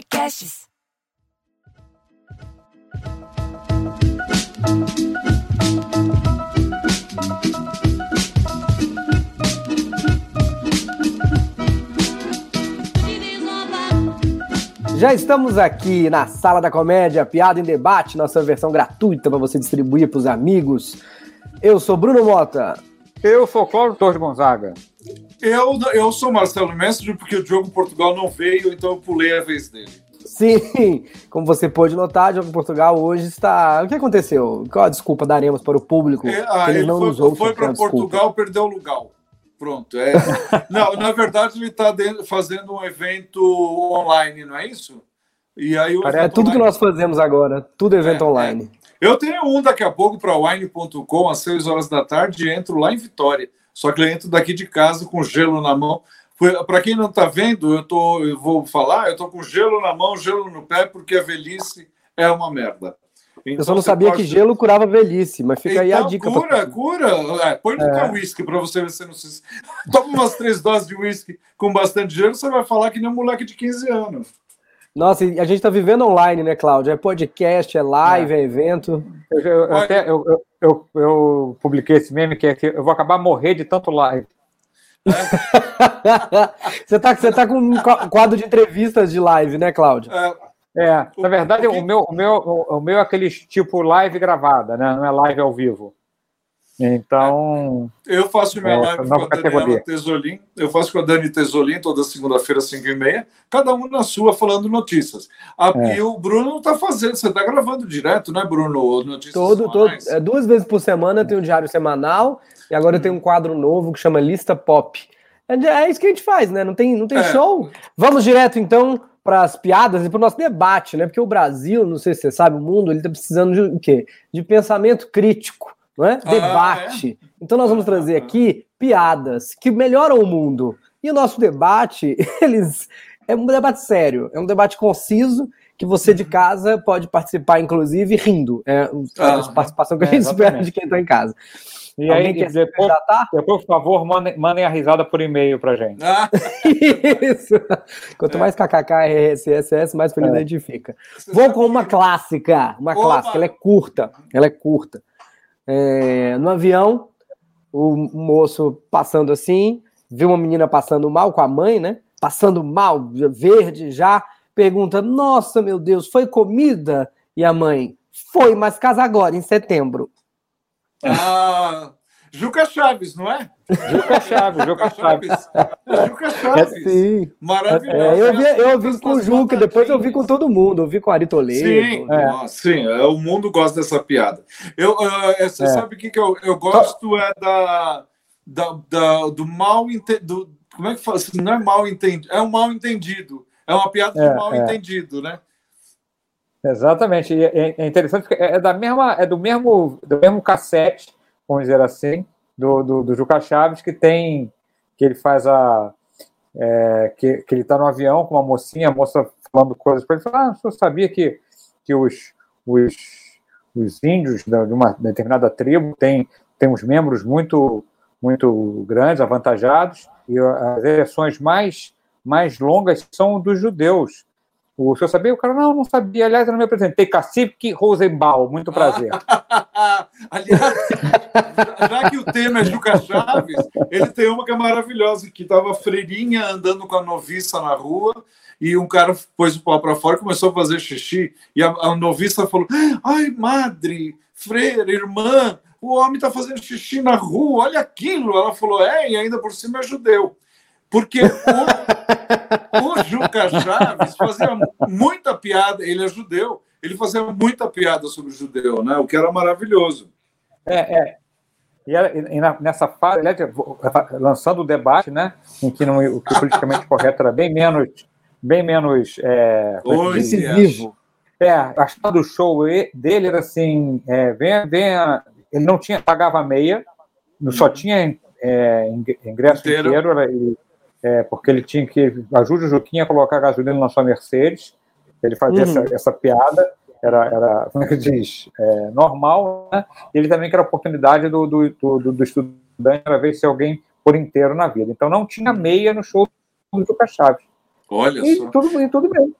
podcasts. Já estamos aqui na Sala da Comédia, Piada em Debate, nossa versão gratuita para você distribuir para os amigos. Eu sou Bruno Mota. Eu sou Cláudio Torres Gonzaga. Eu, eu sou Marcelo Mestre, porque o Diogo Portugal não veio, então eu pulei a vez dele. Sim, como você pôde notar, Diogo Portugal hoje está. O que aconteceu? Qual a desculpa daremos para o público? É, ah, que ele não foi, nos ouve foi para? Portugal, perdeu o lugar. Pronto. É. não, na verdade, ele está fazendo um evento online, não é isso? E aí o É tudo que online- nós fazemos agora, tudo evento É, online. Eu tenho um daqui a pouco para wine.com, às 6 horas da tarde, e entro lá em Vitória. Só que eu entro daqui de casa com gelo na mão. Para quem não está vendo, eu, tô, eu vou falar, eu estou com gelo na mão, gelo no pé, porque a velhice é uma merda. Eu só não Então, sabia você que pode- gelo curava velhice, mas fica aí a Então, dica. pra- Cura, cura. É, põe no teu uísque para você ver se não se. Toma umas três doses de uísque com bastante gelo, você vai falar que nem um moleque de 15 anos. Nossa, e a gente tá vivendo online, né, Cláudio? É podcast, é live, é, evento. Eu, eu- eu até, eu, eu, eu, eu publiquei esse meme que é que eu vou acabar morrer de tanto live. você, tá, você tá com um qua- quadro de entrevistas de live, né, Cláudio? É, É, na verdade, o que- o meu, o, meu, o, o meu é aquele tipo live gravada, né? Não é live ao vivo. Então, eu faço minha É, live com a Daniela categoria. Tesolim. Eu faço com a Dani Tesolim toda segunda-feira, 5 e meia. Cada um na sua, falando notícias. A- É. E o Bruno está fazendo. Você está gravando direto, né, Bruno? Notícias Todo, todo, é, duas vezes por semana tem um diário semanal e agora eu tenho um quadro novo que chama Lista Pop. É, é isso que a gente faz, né? Não tem, não tem É. show. Vamos direto, então, para as piadas e para o nosso debate, né? Porque o Brasil, não sei se você sabe, o mundo, ele está precisando de o quê? De pensamento crítico, não é? Ah, Debate. Então nós vamos trazer aqui piadas que melhoram o mundo. E o nosso debate, eles é um debate sério, é um debate conciso que você de casa pode participar, inclusive, rindo. É a Ah, participação que a é, gente espera de quem está em casa. e Alguém aí, quer se depois, por favor, mandem, mandem a risada por e-mail pra gente. Ah, Isso. Quanto mais KKK, RSS, mais feliz É. a gente fica. Vou com uma clássica, uma Oba! clássica, ela é curta, ela é curta. É, no avião, o moço passando assim, viu uma menina passando mal com a mãe, né? Passando mal, verde já, pergunta: Nossa, meu Deus, foi comida? E a mãe: Foi, mas casa agora, em setembro. Ah, Juca Chaves, não é? Juca Chaves, Juca Chaves. É Juca Chaves. Sim. Maravilhoso. É, eu vi, eu vi As com o Juca, depois eu vi com todo mundo, eu vi com o Ari Toledo. Sim, É. nossa, sim, é, o mundo gosta dessa piada. Eu, você É. sabe o que, que eu, eu gosto é da, da, da- do mal entendido. Como é que fala? Assim, Não é mal entendido, é um mal entendido. É uma piada É, de mal é. entendido, né? Exatamente. E é, é interessante porque é da mesma, é do mesmo, do mesmo cassete, vamos dizer assim, do, do, do Juca Chaves, que tem, que ele faz a. é, que, que ele está no avião com uma mocinha, a moça falando coisas para ele, fala, ah, o senhor sabia que, que os, os, os índios de uma determinada tribo têm, têm uns membros muito, muito grandes, avantajados, e as ereções mais, mais longas são dos judeus. O senhor sabia? O cara, não, não sabia. Aliás, eu não me apresentei. Cacique Rosenbaum, muito prazer. Aliás, já que o tema é Juca Chaves, ele tem uma que é maravilhosa, que estava freirinha andando com a noviça na rua e um cara pôs o pau para fora e começou a fazer xixi. E a, a noviça falou: Ai, madre, freira, irmã, o homem está fazendo xixi na rua, olha aquilo. Ela falou: É, e ainda por cima é judeu. Porque o, o Juca Chaves fazia muita piada, ele é judeu, ele fazia muita piada sobre o judeu, né? o que era maravilhoso. É, é. E, e na- nessa fase, vou- lançando o debate, né, em que não- o que o politicamente correto era bem menos, bem menos é? Decisivo. É, a história do show dele era assim, é, venha, venha, ele não tinha, pagava meia, só tinha é, ing- ingresso Inteiro. inteiro, era- é, porque ele tinha que, ajude o Juquinha a colocar gasolina na sua Mercedes, ele fazia Uhum. essa, essa piada, era, era, como é que diz, é, normal, né? e ele também quer a oportunidade do, do, do, do estudante para ver se alguém por inteiro na vida. Então não tinha meia no show do Juca Chaves. Olha E só. tudo, e tudo bem.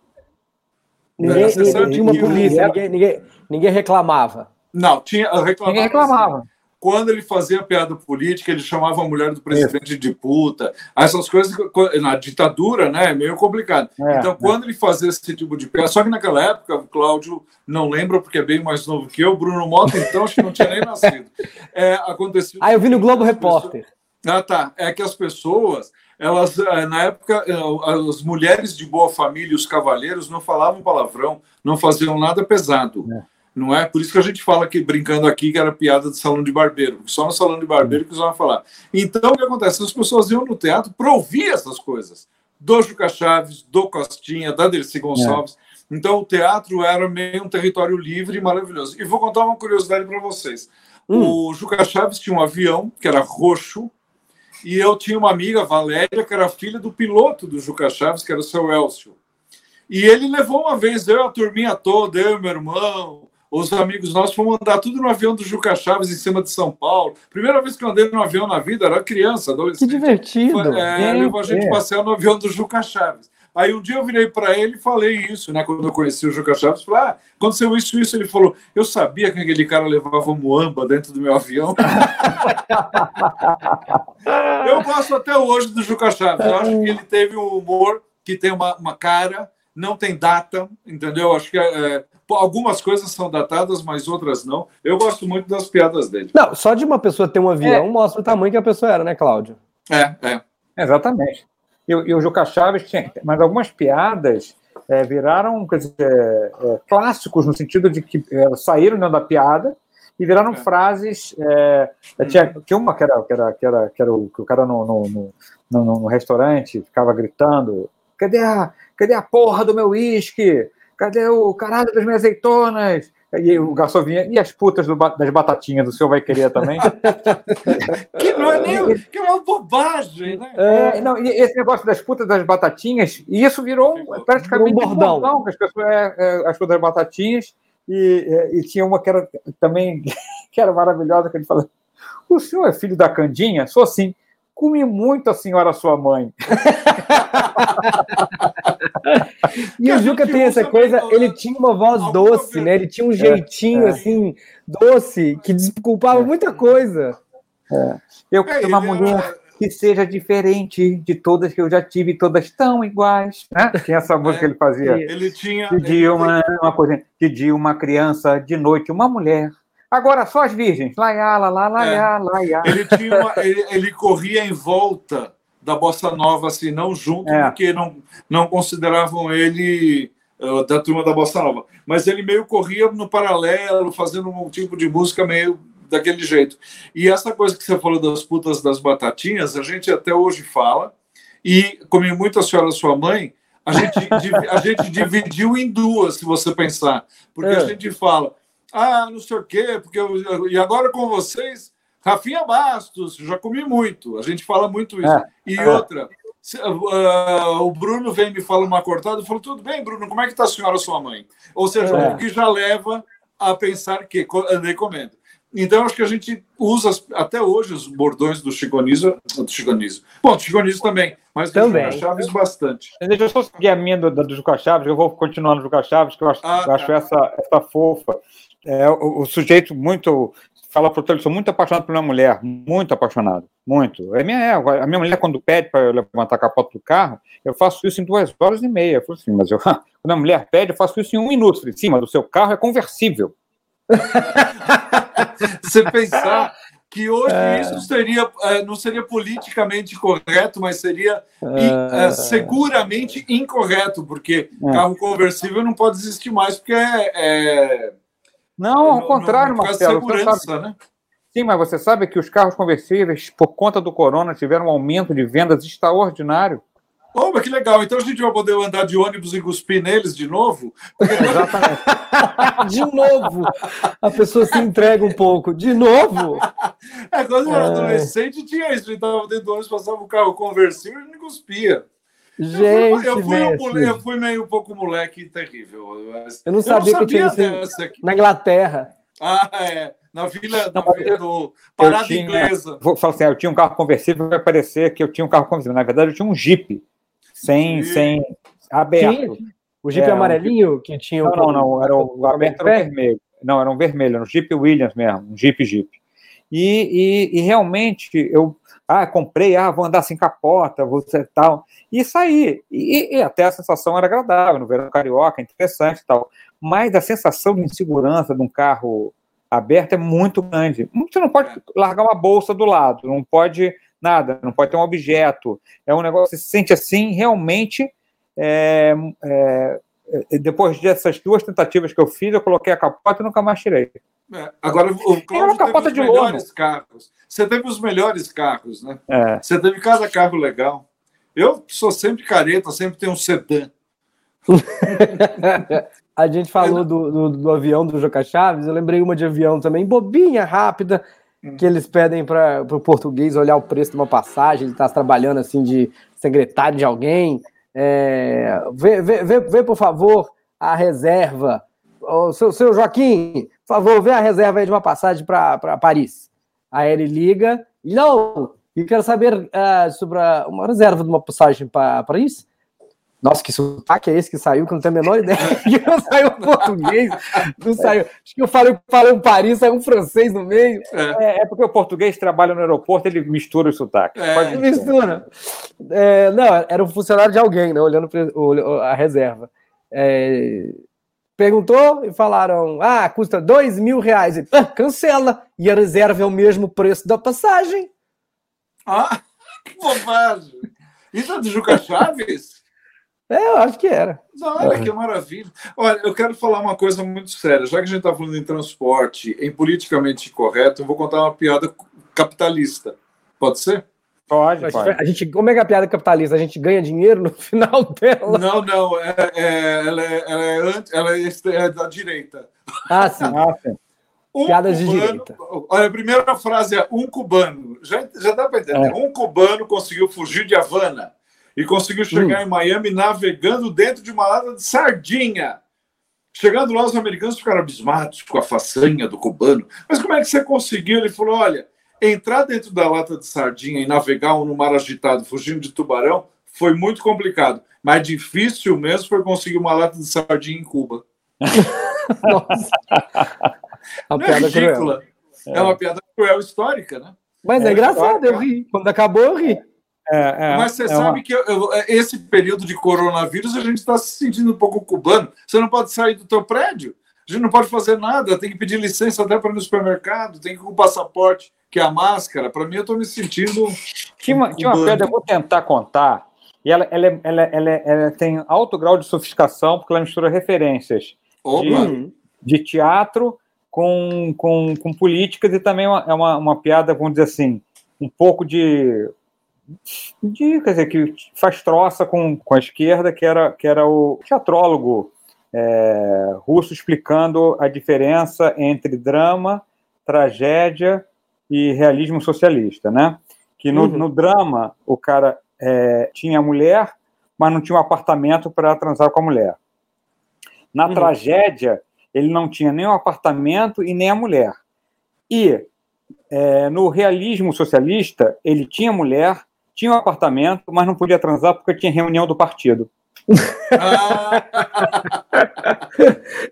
Ninguém, ninguém tinha uma polícia, ninguém, ninguém, ninguém reclamava. Não, tinha reclamava. Ninguém reclamava. Assim, quando ele fazia piada política, ele chamava a mulher do presidente de puta. Essas coisas, na ditadura, né, é meio complicado. É, então, é. quando ele fazia esse tipo de piada, só que naquela época, o Cláudio não lembra, porque é bem mais novo que eu, Bruno Mota, então, acho que não tinha nem nascido. É, aconteceu. Ah, eu vi no Globo Repórter. Ah, tá. É que as pessoas, elas, é, na época, é, as mulheres de boa família, os cavalheiros, não falavam palavrão, não faziam nada pesado. É. Não é? Por isso que a gente fala que, brincando aqui, que era piada de salão de barbeiro, só no salão de barbeiro que vão falar. Então, o que acontece? As pessoas iam no teatro para ouvir essas coisas. Do Juca Chaves, do Costinha, da Dercy Gonçalves. É. Então, o teatro era meio um território livre e maravilhoso. E vou contar uma curiosidade para vocês. Hum. O Juca Chaves tinha um avião que era roxo, e eu tinha uma amiga, Valéria, que era filha do piloto do Juca Chaves, que era o seu Elcio. E ele levou uma vez, eu, a turminha toda, eu e meu irmão, os amigos nossos fomos andar tudo no avião do Juca Chaves em cima de São Paulo. Primeira vez que eu andei no avião na vida, era criança, adolescente. Que divertido. É, levou a gente é. passear no avião do Juca Chaves. Aí um dia eu virei para ele e falei isso, né? Quando eu conheci o Juca Chaves, falei, ah, aconteceu isso, isso. Ele falou, eu sabia que aquele cara levava muamba dentro do meu avião. eu gosto até hoje do Juca Chaves. Eu acho que ele teve um humor que tem uma, uma cara, não tem data, entendeu? Acho que é, Algumas coisas são datadas, mas outras não. Eu gosto muito das piadas dele. Não, só de uma pessoa ter um avião é. mostra o tamanho que a pessoa era, né, Cláudio? É, é. Exatamente. E, e o Juca Chaves tinha. Mas algumas piadas é, viraram quer dizer, é, clássicos, no sentido de que é, saíram dentro da piada e viraram é. frases. É, tinha, tinha uma que era, que era, que era, que era o, que o cara no, no, no, no, no restaurante ficava gritando: cadê a, cadê a porra do meu uísque? cadê o caralho das minhas azeitonas? E o garçom vinha, e as putas do, das batatinhas do senhor vai querer também? que não é nem que é uma bobagem, né? É, não, e esse negócio das putas das batatinhas, e isso virou praticamente um bordão. Um bordão que as pessoas, é, é, as putas das batatinhas, e, é, e, tinha uma que era também que era maravilhosa, que ele falou: o senhor é filho da Candinha? Sou sim. Comi muito a senhora sua mãe. e o Juca tem essa coisa, ele tinha uma voz doce, né? Ele tinha um é, jeitinho é. assim, doce, que desculpava é. muita coisa. É. Eu quero uma mulher que seja diferente de todas que eu já tive, todas tão iguais. Né? Tinha essa música que ele fazia. Ele tinha. De dia uma, uma coisa, de dia uma criança, de noite uma mulher. Agora só as virgens. Laiá, lá, lá, laiá, laiá. Ele, tinha uma, ele, ele corria em volta da bossa nova, assim, não junto, é. porque não, não consideravam ele uh, da turma da bossa nova. Mas ele meio corria no paralelo, fazendo um tipo de música meio daquele jeito. E essa coisa que você falou das putas das batatinhas, a gente até hoje fala, e como muito a senhora sua mãe, a gente, a gente dividiu em duas, se você pensar. Porque é. a gente fala, ah, não sei o quê, porque eu, e agora com vocês Rafinha Bastos, já comi muito. A gente fala muito isso. É, e é. outra, se, uh, o Bruno vem me fala uma cortada, eu falo, tudo bem, Bruno, como é que está a senhora, sua mãe? Ou seja, é. o que já leva a pensar que andei comendo. Então, acho que a gente usa até hoje os bordões do Chiconizo. Do Chiconizo. Bom, do Chiconizo também, mas também. Juca Chaves bastante. Deixa eu só seguir a minha do, do Juca Chaves, eu vou continuar no Juca Chaves, que eu acho, ah, eu acho tá. essa, essa fofa. É, o, o, sujeito muito fala para o sou muito apaixonado por uma mulher, muito apaixonado, muito. A minha, é, a minha mulher, quando pede para eu levantar a capota do carro, eu faço isso em duas horas e meia. Eu falo assim, mas eu, quando a mulher pede, eu faço isso em um minuto. Em cima do seu carro é conversível. Você pensar que hoje é. isso seria, é, não seria politicamente correto, mas seria é. é. seguramente incorreto, porque é. carro conversível não pode existir mais, porque é, não, ao contrário, no Marcelo. Segurança, sabe... né? Sim, mas você sabe que os carros conversíveis, por conta do corona, tiveram um aumento de vendas extraordinário. Oh, mas que legal. Então a gente vai poder andar de ônibus e cuspir neles de novo? Exatamente. de novo. A pessoa se entrega um pouco. De novo. É, quando eu era é. adolescente, tinha isso. A gente estava dentro do ônibus, passava um carro conversível e não cuspia. Gente, eu fui, eu, fui, eu fui, meio um pouco moleque terrível. Eu não sabia, eu não sabia que tinha isso na Inglaterra. Ah, é. Na vila, na vila do Parada tinha, Inglesa. Vou falar assim, eu tinha um carro conversível, vai parecer que eu tinha um carro conversível. Na verdade, eu tinha um Jeep sem, sem aberto. O Jeep É, amarelinho que tinha Não, o- não, não, era o, o aberto era vermelho. Não, era um vermelho, era um Jeep Williams mesmo, um Jeep Jeep. E, e, e realmente eu ah, comprei, ah, vou andar sem capota, vou ser tal. E saí. E, e até a sensação era agradável, no verão carioca, interessante e tal. Mas a sensação de insegurança de um carro aberto é muito grande. Você não pode largar uma bolsa do lado, não pode nada, não pode ter um objeto. É um negócio, você se sente assim, realmente. é, é, é, depois dessas duas tentativas que eu fiz, eu coloquei a capota e nunca mais tirei. É, Agora, o uma Cláudio capota teve os de lona. melhores carros. Você teve os melhores carros, né? É. Você teve cada carro legal. Eu sou sempre careta, sempre tenho um sedã. A gente falou do, do, do avião do Joca Chaves, eu lembrei uma de avião também, bobinha, rápida. Que eles pedem para o português olhar o preço de uma passagem, ele está trabalhando assim de secretário de alguém. É, vê, vê, vê, vê, por favor, a reserva. Ô, seu, seu Joaquim, por favor, vê a reserva aí de uma passagem para Paris. Aí ele liga, não, e quero saber ah, sobre uma reserva de uma passagem para Paris. Nossa, que sotaque é esse que saiu, que eu não tenho a menor ideia. Não saiu português, não saiu. Acho que eu falei, falei um Paris, saiu um francês no meio. É, é porque o português trabalha no aeroporto, ele mistura os sotaques. É. Pode- Mistura. É, não, era um funcionário de alguém, né? Olhando o- a reserva. É, perguntou e falaram: ah, custa dois mil reais. Ele, "Ah, cancela. E a reserva é o mesmo preço da passagem. Ah, que bobagem! Isso é do Juca Chaves? É, eu acho que era. Olha, que maravilha. Olha, eu quero falar uma coisa muito séria. Já que a gente está falando em transporte, em politicamente correto, eu vou contar uma piada capitalista. Pode ser? Pode, A pode. gente, a gente- como é que é a piada capitalista? A gente ganha dinheiro no final dela. Não, não. É, é- ela, é, ela, é anti- ela é é da direita. Ah, sim. Ah, sim. Um Piadas de cubano- direita. Olha, a primeira frase é um cubano. Já, já dá para entender. Um cubano conseguiu fugir de Havana e conseguiu chegar em Miami navegando dentro de uma lata de sardinha. Chegando lá, os americanos ficaram abismados com a façanha do cubano. Mas como é que você conseguiu? Ele falou: olha, entrar dentro da lata de sardinha e navegar no mar agitado, fugindo de tubarão, foi muito complicado. Mas difícil mesmo foi conseguir uma lata de sardinha em Cuba. Nossa. Uma Não é piada cruel. ridícula. É. uma piada cruel histórica, né? Mas é, É, engraçado, eu ri. Quando acabou, eu ri. É, é, Mas você é sabe uma- que eu- eu- esse período de coronavírus a gente está se sentindo um pouco cubano. Você não pode sair do teu prédio, a gente não pode fazer nada, tem que pedir licença até para ir no supermercado, tem que ir com o passaporte, que é a máscara. Para mim, eu estou me sentindo. Tinha uma, tinha uma piada, eu vou tentar contar, e ela, ela, é- ela, ela, ela tem alto grau de sofisticação, porque ela mistura referências Opa! Hum. de teatro com, com, com políticas e também uma, é uma, uma piada, vamos dizer assim, um pouco de, de quer dizer, que faz troça com, com a esquerda, que era, que era o teatrólogo é, russo explicando a diferença entre drama, tragédia e realismo socialista, né? Que no, Uhum. no drama o cara é, tinha a mulher, mas não tinha um apartamento para transar com a mulher. Na Uhum. tragédia, ele não tinha nem o apartamento e nem a mulher. E é, no realismo socialista, ele tinha mulher, tinha um apartamento, mas não podia transar porque tinha reunião do partido.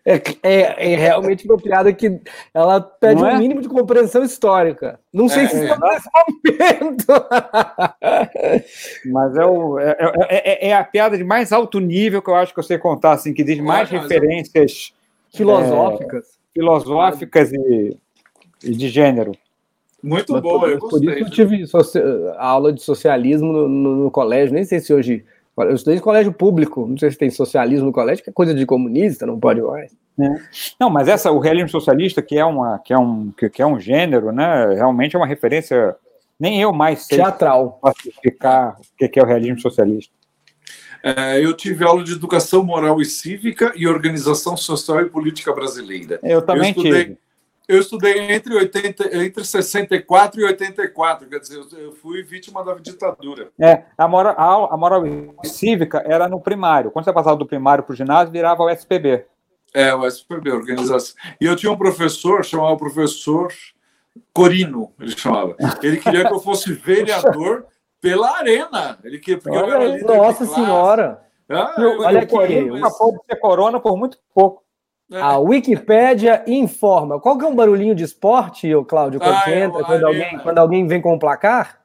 É, é, é realmente uma piada que ela pede Não um é? mínimo de compreensão histórica. Não sei É, se é. estamos nesse momento. Mas é, o- é- é- é- é a piada de mais alto nível que eu acho que eu sei contar, assim, que diz mais referências Filosóficas. filosóficas e, e de gênero. Muito Mas boa, por, eu por isso gostei. eu tive soci- aula de socialismo no, no- no colégio, nem sei se hoje. Eu estudei em colégio público, não sei se tem socialismo no colégio, que é coisa de comunista, não pode mais. Não, mas essa, o realismo socialista, que é, uma, que é, um, que, que é um gênero, né, realmente é uma referência. Nem eu mais sei Teatral. classificar o que é o realismo socialista. É, eu tive aula de educação moral e cívica e organização social e política brasileira. Eu também estudei- tive. Eu estudei entre, 80, entre 64 e 84, quer dizer, eu- eu fui vítima da ditadura. É, a moral, a, moral cívica era no primário. Quando você passava do primário para o ginásio, virava o SPB. É, o SPB, organização. E eu tinha um professor, chamava o professor Corino, ele chamava. Ele queria que eu fosse vereador pela arena. Ele queria, porque eu Olha era aí, líder de Nossa. Senhora! Ah, Olha aqui, uma pode ser corona por muito pouco. É. A Wikipédia informa. Qual que é um barulhinho de esporte, o Cláudio, quando ah, entra, quando, alguém, quando alguém vem com o placar?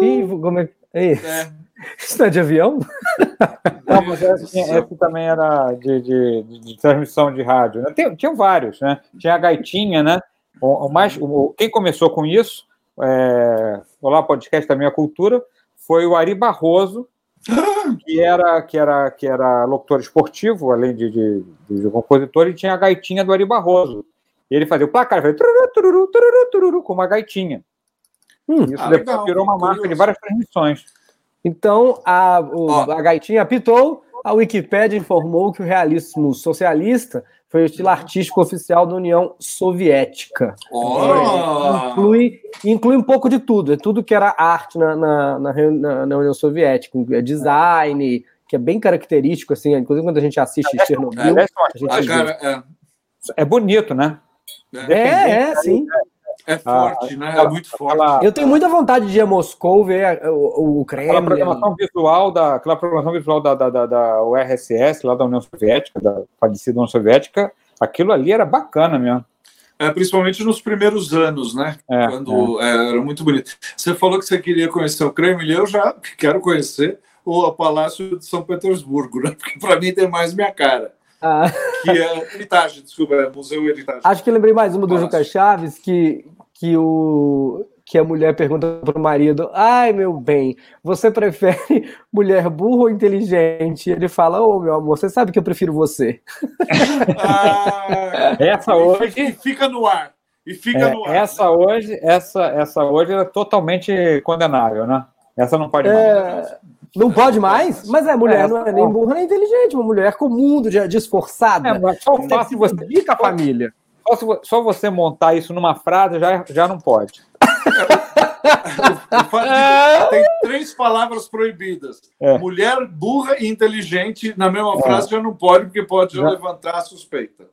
Vivo, como é, é isso? É. Isso não é de avião? Não, mas esse, esse também era de, de, de, transmissão de rádio. Né? Tem, tinha vários, né? Tinha a gaitinha, né? O, o mais, o, quem começou com isso, é, Olá Podcast da Minha Cultura, foi o Ari Barroso, que era, que era, que era locutor esportivo, além de, de, de compositor, e tinha a gaitinha do Ari Barroso. E ele fazia o placar, fazia tururu, tururu, tururu, tururu, com uma gaitinha. Hum, Isso ah, depois legal, virou uma marca de várias transmissões. Então, a, o, a gaitinha apitou, a Wikipédia informou que o realismo socialista foi o estilo artístico oficial da União Soviética. Oh. Inclui, inclui um pouco de tudo, é tudo que era arte na, na, na, na União Soviética, é design, que é bem característico, assim, inclusive quando a gente assiste é, Chernobyl. É, é, é, é, bonito, né? É, é, sim. É ah, forte, ah, né? É muito forte. Eu tenho muita vontade de ir a Moscou ver o, o Kremlin. Aquela programação visual da, aquela programação visual da, da, da, da URSS, lá da União Soviética, da falecida União Soviética, aquilo ali era bacana mesmo. É, principalmente nos primeiros anos, né? É, Quando é. É, era muito bonito. Você falou que você queria conhecer o Kremlin, eu já quero conhecer o Palácio de São Petersburgo, né? Porque para mim tem mais minha cara. Ah. Que é Heritage, desculpa, é Museu Heritage. Acho que lembrei mais uma do Juca Chaves, que, que o que a mulher pergunta para o marido: Ai, meu bem, você prefere mulher burra ou inteligente? Ele fala: Ô, oh, meu amor, você sabe que eu prefiro você. Ah, essa hoje. E fica no ar. E fica é, no ar. Essa né? hoje, essa, essa hoje é totalmente condenável, né? Essa não pode é... mais. Não pode mais? Mas é, mulher é, não é nem burra nem inteligente, uma mulher comum, de, de esforçada. É, mas só fácil você dica a família. Só, só você montar isso numa frase já, já não pode. Tem três palavras proibidas. É. Mulher burra e inteligente na mesma é. frase já não pode, porque pode já. levantar a suspeita.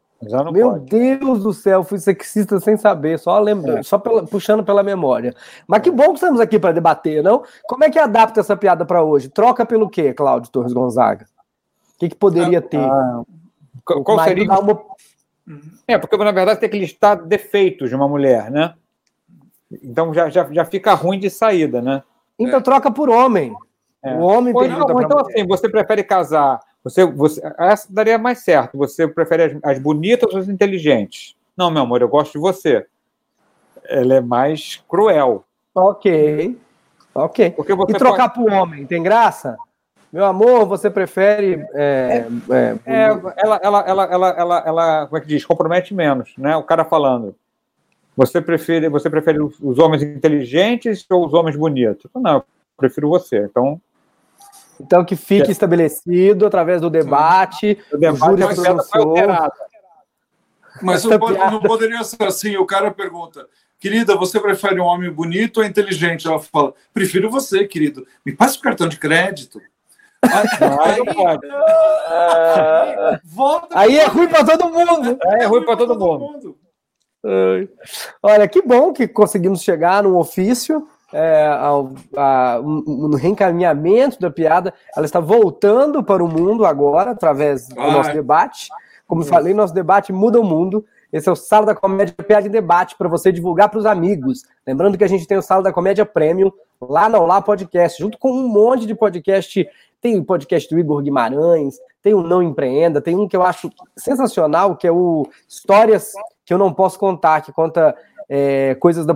Meu pode. Deus do céu, fui sexista sem saber, só lembrando, é. só pela, puxando pela memória. Mas que bom que estamos aqui para debater, não? Como é que adapta essa piada para hoje? Troca pelo quê, Cláudio Torres Gonzaga? O que, que poderia ah, ter? Ah, qual seria? Uma... É, porque na verdade tem que listar defeitos de uma mulher, né? Então já, já, já fica ruim de saída, né? Então é. troca por homem. É. O homem Ou não, Então, assim, você prefere casar. Você, você, essa daria mais certo. Você prefere as, as bonitas ou as inteligentes? Não, meu amor, eu gosto de você. Ela é mais cruel. Ok. Ok. E trocar pode... por homem, tem graça? Meu amor, você prefere. É, é, é, ela, ela, ela, ela, ela, ela, como é que diz? Compromete menos, né? O cara falando. Você prefere, você prefere os homens inteligentes ou os homens bonitos? Não, eu prefiro você. Então. Então que fique é. estabelecido através do debate. O debate o júri Mas não, pode, não poderia ser assim. O cara pergunta: Querida, você prefere um homem bonito ou inteligente? Ela fala: Prefiro você, querido. Me passe o cartão de crédito. Aí, aí, aí é ruim para todo mundo. É, é ruim para todo, todo mundo. mundo. Olha, que bom que conseguimos chegar num ofício, é, ao, a, um, um, reencaminhamento da piada. Ela está voltando para o mundo agora, através do nosso debate. Como eu falei, nosso debate muda o mundo. Esse é o Sala da Comédia Piada em Debate para você divulgar para os amigos. Lembrando que a gente tem o Sala da Comédia Premium lá no Olá Podcast, junto com um monte de podcast. Tem o podcast do Igor Guimarães, tem o Não Empreenda, tem um que eu acho sensacional, que é o Histórias que eu não posso contar, que conta é, coisas da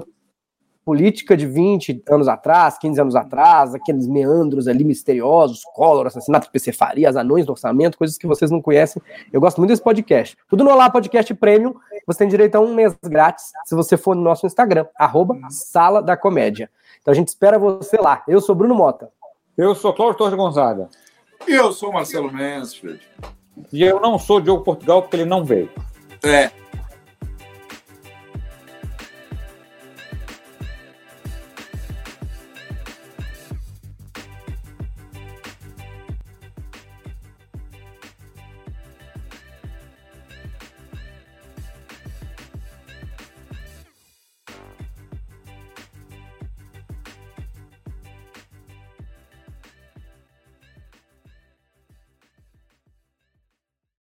política de 20 anos atrás, 15 anos atrás, aqueles meandros ali misteriosos, Collor, assassinato de PC Faria, anões do orçamento, coisas que vocês não conhecem. Eu gosto muito desse podcast. Tudo no Olá Podcast Premium, você tem direito a um mês grátis se você for no nosso Instagram, arroba Sala da Comédia. Então a gente espera você lá. Eu sou Bruno Mota. Eu sou Cláudio Torres Gonzaga. E eu sou Marcelo Mansfield. E eu não sou Diogo Portugal porque ele não veio. É.